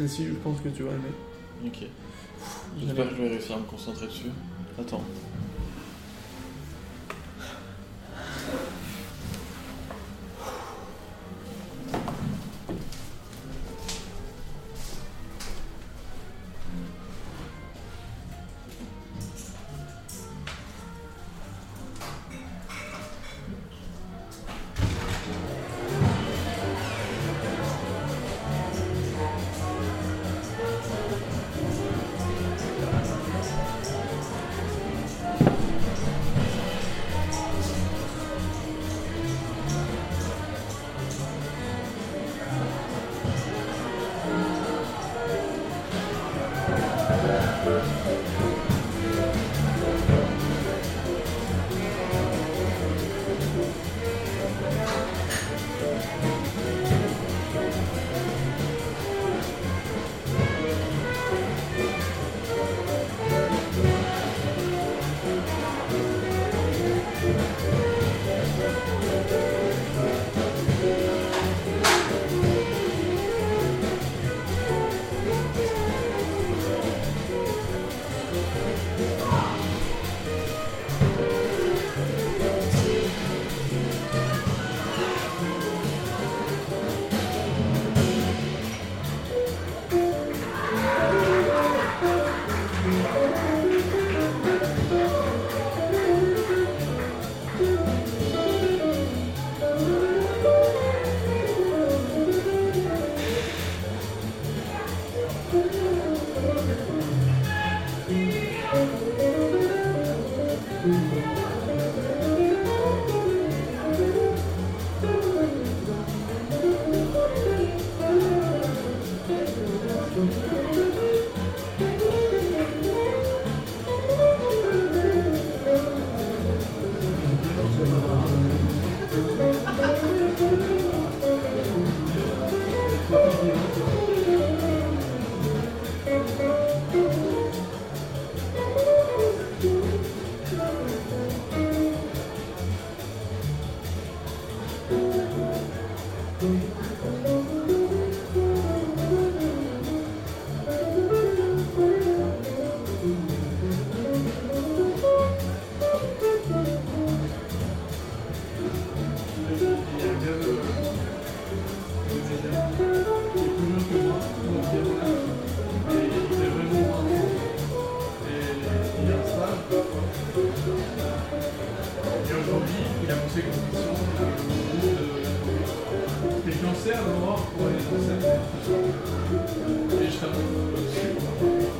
Celle-ci, je pense que tu vas aimer. Ok. J'espère que je vais réussir à me concentrer dessus. Attends.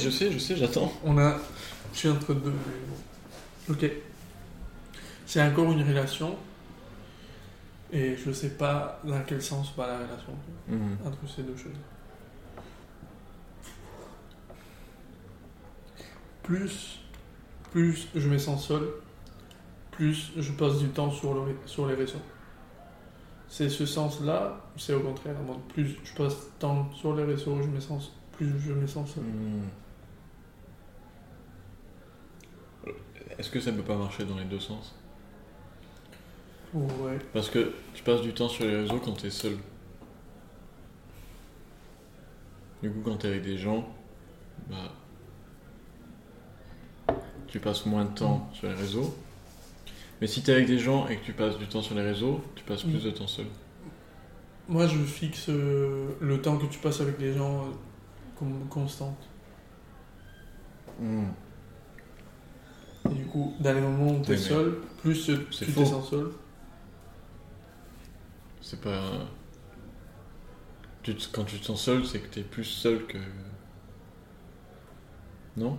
je sais, je sais, j'attends. On a. Je suis entre deux. Ok. C'est encore une relation. Et je sais pas dans quel sens va la relation mhm. entre ces deux choses. Plus, plus je me sens seul, plus je passe du temps sur, le, sur les réseaux. C'est ce sens-là, c'est au contraire? Plus je passe temps sur les réseaux, je me sens, plus je me sens seul. Hmm. Est-ce que ça ne peut pas marcher dans les deux sens? Ouais. Parce que tu passes du temps sur les réseaux quand tu es seul. Du coup, quand tu es avec des gens, bah, tu passes moins de temps sur les réseaux. Mais si tu es avec des gens et que tu passes du temps sur les réseaux, tu passes plus mm. de temps seul. Moi, je fixe euh, le temps que tu passes avec les gens euh, comme constante. Mm. Coup, dans les moments où tu es Oui, mais seul, plus c'est tu te sens seul. C'est pas. Tu te- Quand tu te sens seul, c'est que t'es plus seul que. Non?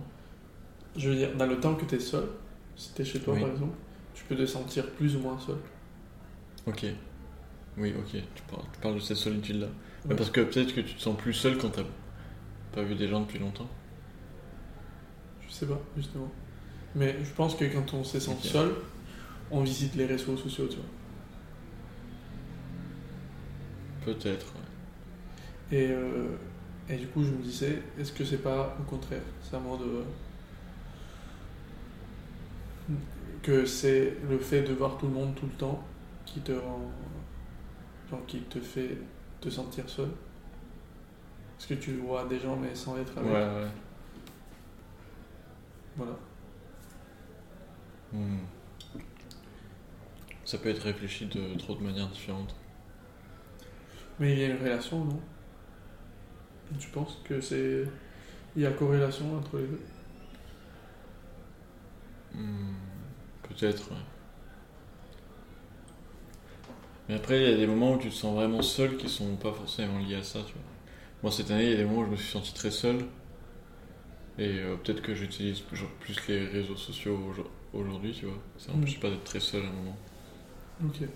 Je veux dire, dans le temps que tu es seul, si tu es chez toi Oui. par exemple, tu peux te sentir plus ou moins seul. Ok. Oui, ok. Tu parles, tu parles de cette solitude-là. Parce que peut-être que tu te sens plus seul quand t'as pas vu des gens depuis longtemps. Je sais pas, justement. Mais je pense que quand on se sent seul, on visite les réseaux sociaux, tu vois. Peut-être. ouais. Et, euh, et du coup, je me disais, est-ce que c'est pas au contraire C'est à moi de. Que c'est le fait de voir tout le monde tout le temps qui te rend. Genre, qui te fait te sentir seul? Parce que tu vois des gens, mais sans être Ouais, avec. ouais. Voilà. Hmm. Ça peut être réfléchi de trop de manières différentes. Mais il y a une relation, non? Tu penses que c'est. Il y a corrélation entre les deux? Hmm, Peut-être, ouais. Mais après, il y a des moments où tu te sens vraiment seul qui sont pas forcément liés à ça, tu vois. Moi, cette année, il y a des moments où je me suis senti très seul. Et euh, peut-être que j'utilise plus les réseaux sociaux aujo- aujourd'hui, tu vois. Ça m'empêche pas d'être très seul à un moment. Ok.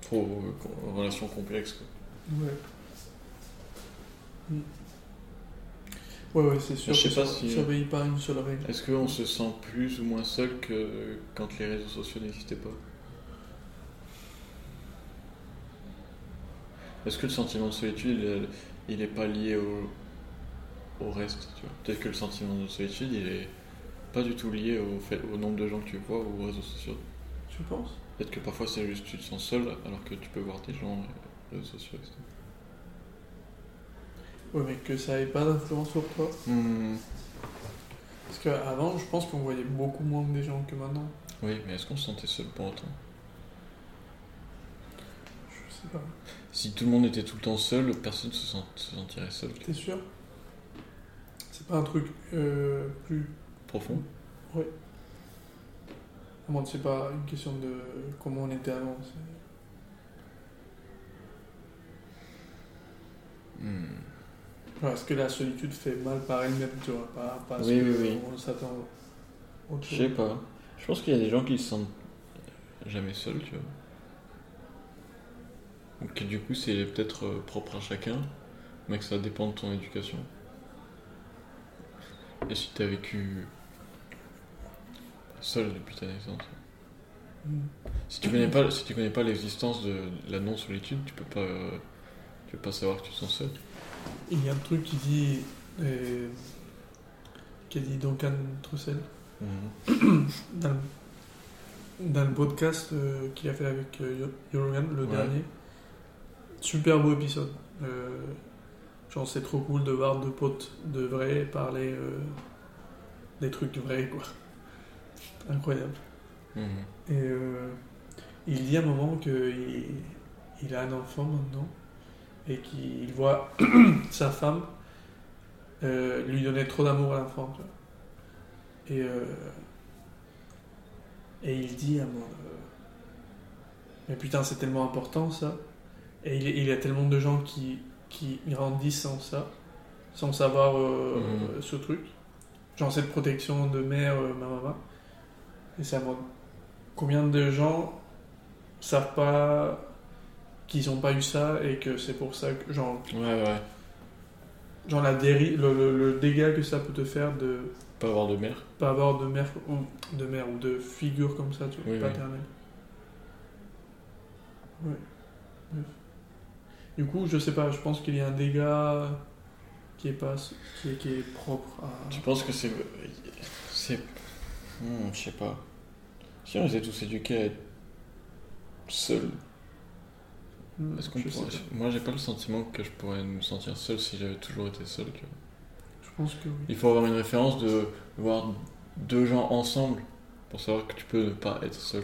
Trop euh, relation complexe, quoi. Ouais. Hmm. Ouais, ouais, c'est sûr. Je sais pas si- à une seule règle. Est-ce qu'on se sent plus ou moins seul que quand les réseaux sociaux n'existaient pas? Est-ce que le sentiment de solitude, il, il est pas lié au, au reste tu vois? Peut-être que le sentiment de solitude, il est pas du tout lié au, fait, au nombre de gens que tu vois ou aux réseaux sociaux. Tu penses? Peut-être que parfois c'est juste tu te sens seul alors que tu peux voir des gens, euh, réseaux sociaux, etc. Ouais, mais que ça ait pas d'influence sur toi? Hmm, Parce qu'avant, je pense qu'on voyait beaucoup moins des gens que maintenant. Oui, mais est-ce qu'on se sentait seul pour autant? Je sais pas. Si tout le monde était tout le temps seul, personne se, sent- se sentirait seul. T'es sûr? C'est pas un truc euh, plus. Profond À moins que c'est pas une question de comment on était avant. Hmm. Est-ce que la solitude fait mal par elle-même, tu vois Pas parce Oui, que oui, oui. on s'attend Je sais pas. Je pense qu'il y a des gens qui se sentent jamais seuls, tu vois. Donc du coup, c'est peut-être euh, propre à chacun, mais que ça dépend de ton éducation. Et si t'as vécu seul depuis ta naissance. Si tu connais pas, si tu connais pas l'existence de la non-solitude, tu peux pas, euh, tu peux pas savoir que tu te sens seul. Il y a un truc qui dit. euh, qui dit Duncan Trussell dans, le- dans le podcast euh, qu'il a fait avec euh, Yo- Jurgen, le Ouais. dernier. Super beau épisode. Genre, c'est trop cool de voir deux potes de vrais parler des trucs vrais, quoi. Incroyable. Mhm. Et euh, il dit à un moment qu'il il a un enfant maintenant et qu'il voit sa femme euh, lui donner trop d'amour à l'enfant. Et, euh, et il dit à moi Mais putain, c'est tellement important ça. Et il, il y a tellement de gens qui, qui grandissent sans ça, sans savoir Mhm. ce truc. Genre cette protection de mère, ma maman. Et c'est à moi. Combien de gens savent pas qu'ils ont pas eu ça et que c'est pour ça que genre, Ouais, ouais. genre la déri le, le- le dégât que ça peut te faire de Pas avoir de mère. pas avoir de mère ou de mère ou de figure comme ça tu vois Oui, oui. paternelle ouais Bref. du coup je sais pas je pense qu'il y a un dégât qui est pas qui est, qui est propre à Tu penses que c'est. C'est. Hmm, je sais pas. Si on était tous éduqués à être seuls, Hmm, est-ce qu'on pourrait-. Moi, j'ai pas le sentiment que je pourrais me sentir seul si j'avais toujours été seul. tu vois. je pense que oui Il faut avoir une référence de voir deux gens ensemble pour savoir que tu peux ne pas être seul.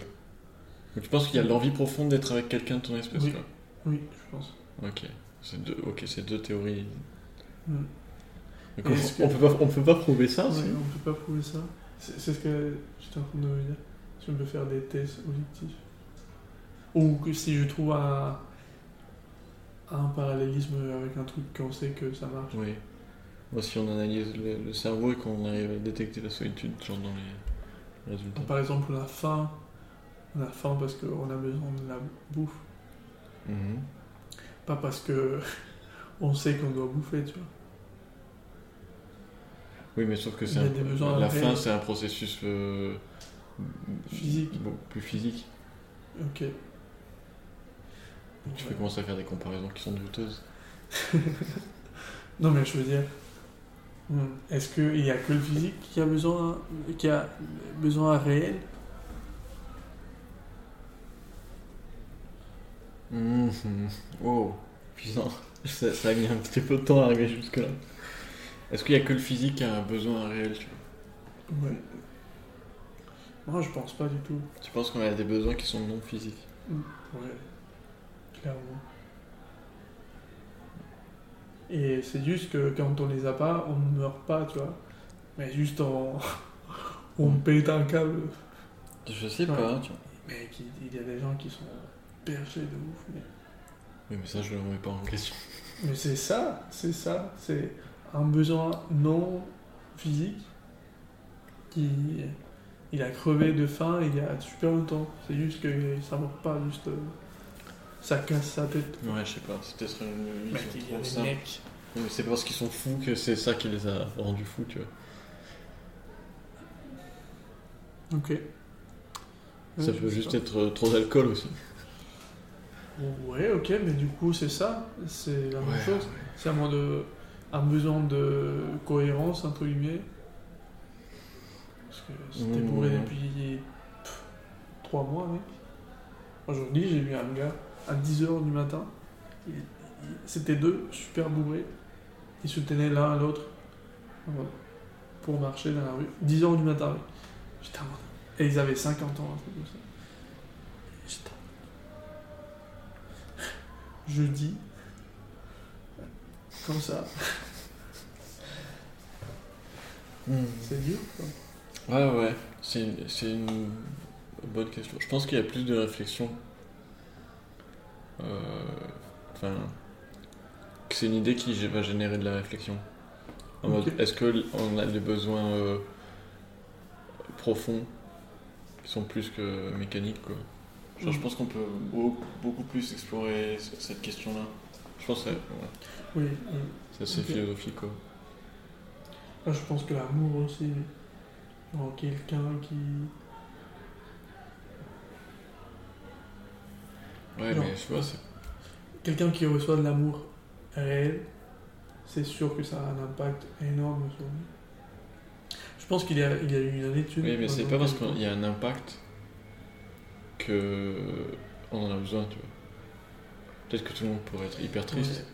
Donc, tu penses qu'il y a l'envie profonde d'être avec quelqu'un de ton espèce Oui. quoi oui je pense Ok. C'est deux, ok, c'est deux théories. Hmm. Donc, on, que- on peut pas, on peut pas prouver ça Ouais, on peut pas prouver ça. C'est c'est ce que j'étais en train de me dire. Si on peut faire des tests objectifs. Ou que si je trouve un, un parallélisme avec un truc qu'on sait que ça marche. Oui. Moi, si on analyse le, le cerveau et qu'on arrive à détecter la solitude, genre dans les résultats. Par exemple, on a faim. On a faim parce qu'on a besoin de la bouffe. Mhm. Pas parce que on sait qu'on doit bouffer, tu vois. Oui, mais sauf que c'est la faim, c'est un processus euh, Physique. beaucoup plus physique. Ok. Tu peux commencer à faire des comparaisons qui sont douteuses. Non, mais je veux dire, hmm, est-ce qu'il n'y a que le physique qui a besoin, qui a besoin réel? Mhm. Oh, putain, ça, ça a mis un petit peu de temps à arriver jusque-là. Est-ce qu'il y a que le physique qui a un besoin réel tu vois? Ouais. Moi, je pense pas du tout. Tu penses qu'on a des besoins qui sont non physiques Ouais, clairement. Et c'est juste que quand on les a pas, on ne meurt pas, tu vois. Mais juste on, on pète un câble. Je sais Ouais. pas, tu vois. Mais qui- il y a des gens qui sont perchés de ouf. Mais, Oui, mais ça, je le remets pas en question. mais c'est ça, c'est ça. C'est un besoin non physique qui. Il a crevé de faim il y a super longtemps. C'est juste que ça meurt pas, juste. euh, ça casse sa tête. Ouais, je sais pas, c'était sur une vision trop simple. mais c'est parce qu'ils sont fous que c'est ça qui les a rendus fous, tu vois. Ok. ça Ouais, peut juste être euh, trop d'alcool aussi. Ouais, ok, mais du coup, c'est ça. C'est la même Ouais, chose. C'est un, de- un besoin de cohérence, entre guillemets. Parce que c'était Mmh. bourré depuis pff, trois mois, mec. Aujourd'hui, j'ai vu un gars à 10h du matin. C'était deux super bourrés. Ils se tenaient l'un à l'autre pour marcher dans la rue. 10h du matin, mec. J'étais en mode- Et ils avaient 50 ans, un truc comme ça. J'étais Jeudi. Comme ça. C'est dur, quoi. Ouais, ouais, c'est une, c'est une bonne question. Je pense qu'il y a plus de réflexion. Euh, Enfin, que c'est une idée qui va générer de la réflexion. En mode, est-ce qu'on a des besoins euh, profonds qui sont plus que mécaniques, quoi? Genre, je pense qu'on peut beaucoup, beaucoup plus explorer cette question-là. Je pense que ouais, Oui, oui. c'est assez philosophique, quoi. Moi, je pense que l'amour aussi. Genre quelqu'un qui. Ouais, mais vois, c'est Quelqu'un qui reçoit de l'amour réel, c'est sûr que ça a un impact énorme sur lui. Je pense qu'il y a, il y a eu une étude. Oui, mais c'est pas parce qu'il y a un impact que on en a besoin, tu vois. Peut-être que tout le monde pourrait être hyper triste.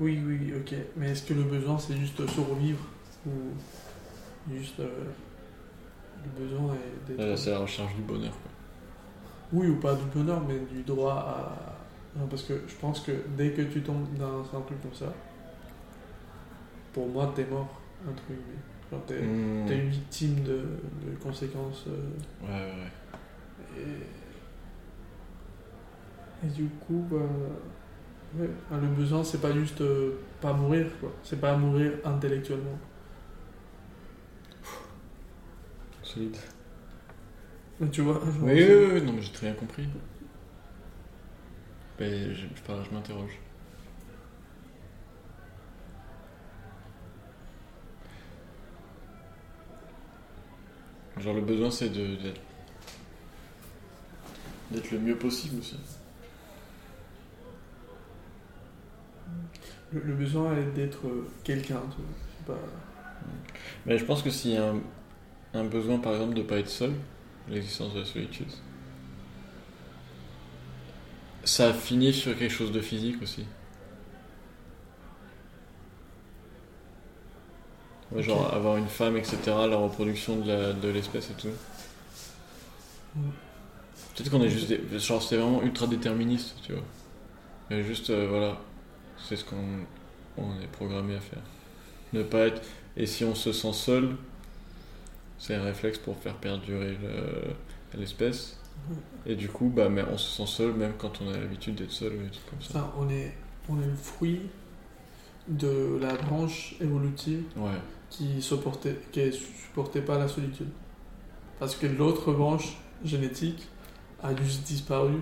Oui, oui, ok. Mais est-ce que le besoin, c'est juste survivre Ou juste. euh, le besoin est d'être. C'est la recherche du bonheur. Quoi. Oui, ou pas du bonheur, mais du droit à. Non, parce que je pense que dès que tu tombes dans un truc comme ça, pour moi, t'es mort, entre guillemets. Genre, t'es Hmm. t'es une victime de, de conséquences. euh, Ouais, ouais, ouais. et... et du coup, bah, ouais, bah, le besoin, c'est pas juste euh, pas mourir, quoi. C'est pas mourir intellectuellement. Solide. Mais tu vois, Oui, oui, oui, non, mais j'ai très bien compris. Mais je, je, m'interroge. Genre, le besoin, c'est de- d'être d'être le mieux possible aussi. le, le besoin est d'être euh, quelqu'un, tu vois. C'est pas... Mais je pense que s'il y a un, un besoin, par exemple, de pas être seul, l'existence de la solitude, ça finit sur quelque chose de physique aussi. Ouais, genre avoir une femme, etc., la reproduction de l'espèce et tout. Peut-être qu'on est juste des... Genre c'est vraiment ultra déterministe, tu vois. Mais juste, euh, voilà, c'est ce qu'on on est programmé à faire. Ne pas être. Et si on se sent seul, c'est un réflexe pour faire perdurer le- l'espèce. Et du coup, bah, mais on se sent seul même quand on a l'habitude d'être seul ou des trucs comme ça. On est, on est le fruit de la branche évolutive Ouais. qui supportait, qui supportait pas la solitude. Parce que l'autre branche génétique a juste disparu.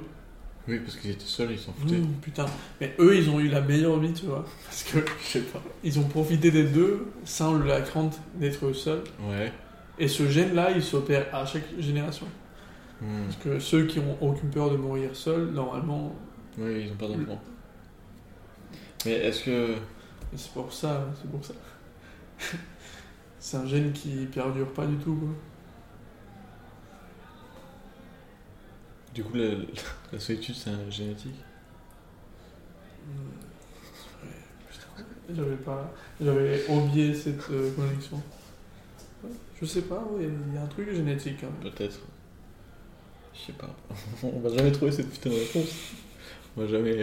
Oui, parce qu'ils étaient seuls, ils s'en foutaient. Mmh, putain. Mais eux, ils ont eu la meilleure vie, tu vois. Parce que, je sais pas, ils ont profité des deux sans la crainte d'être seuls. Ouais. Et ce gène-là, il s'opère à chaque génération. Hmm. Parce que ceux qui ont aucune peur de mourir seuls, normalement, Oui, ils ont pas d'enfant. Mais est-ce que. c'est pour ça, c'est pour ça. c'est un gène qui perdure pas du tout, quoi. Du coup, la, la solitude, c'est un génétique putain, J'avais pas, j'avais oublié cette euh, connexion. Je sais pas, il y a un truc génétique. hein. Peut-être. Je sais pas. On va jamais trouver cette putain de réponse. On va jamais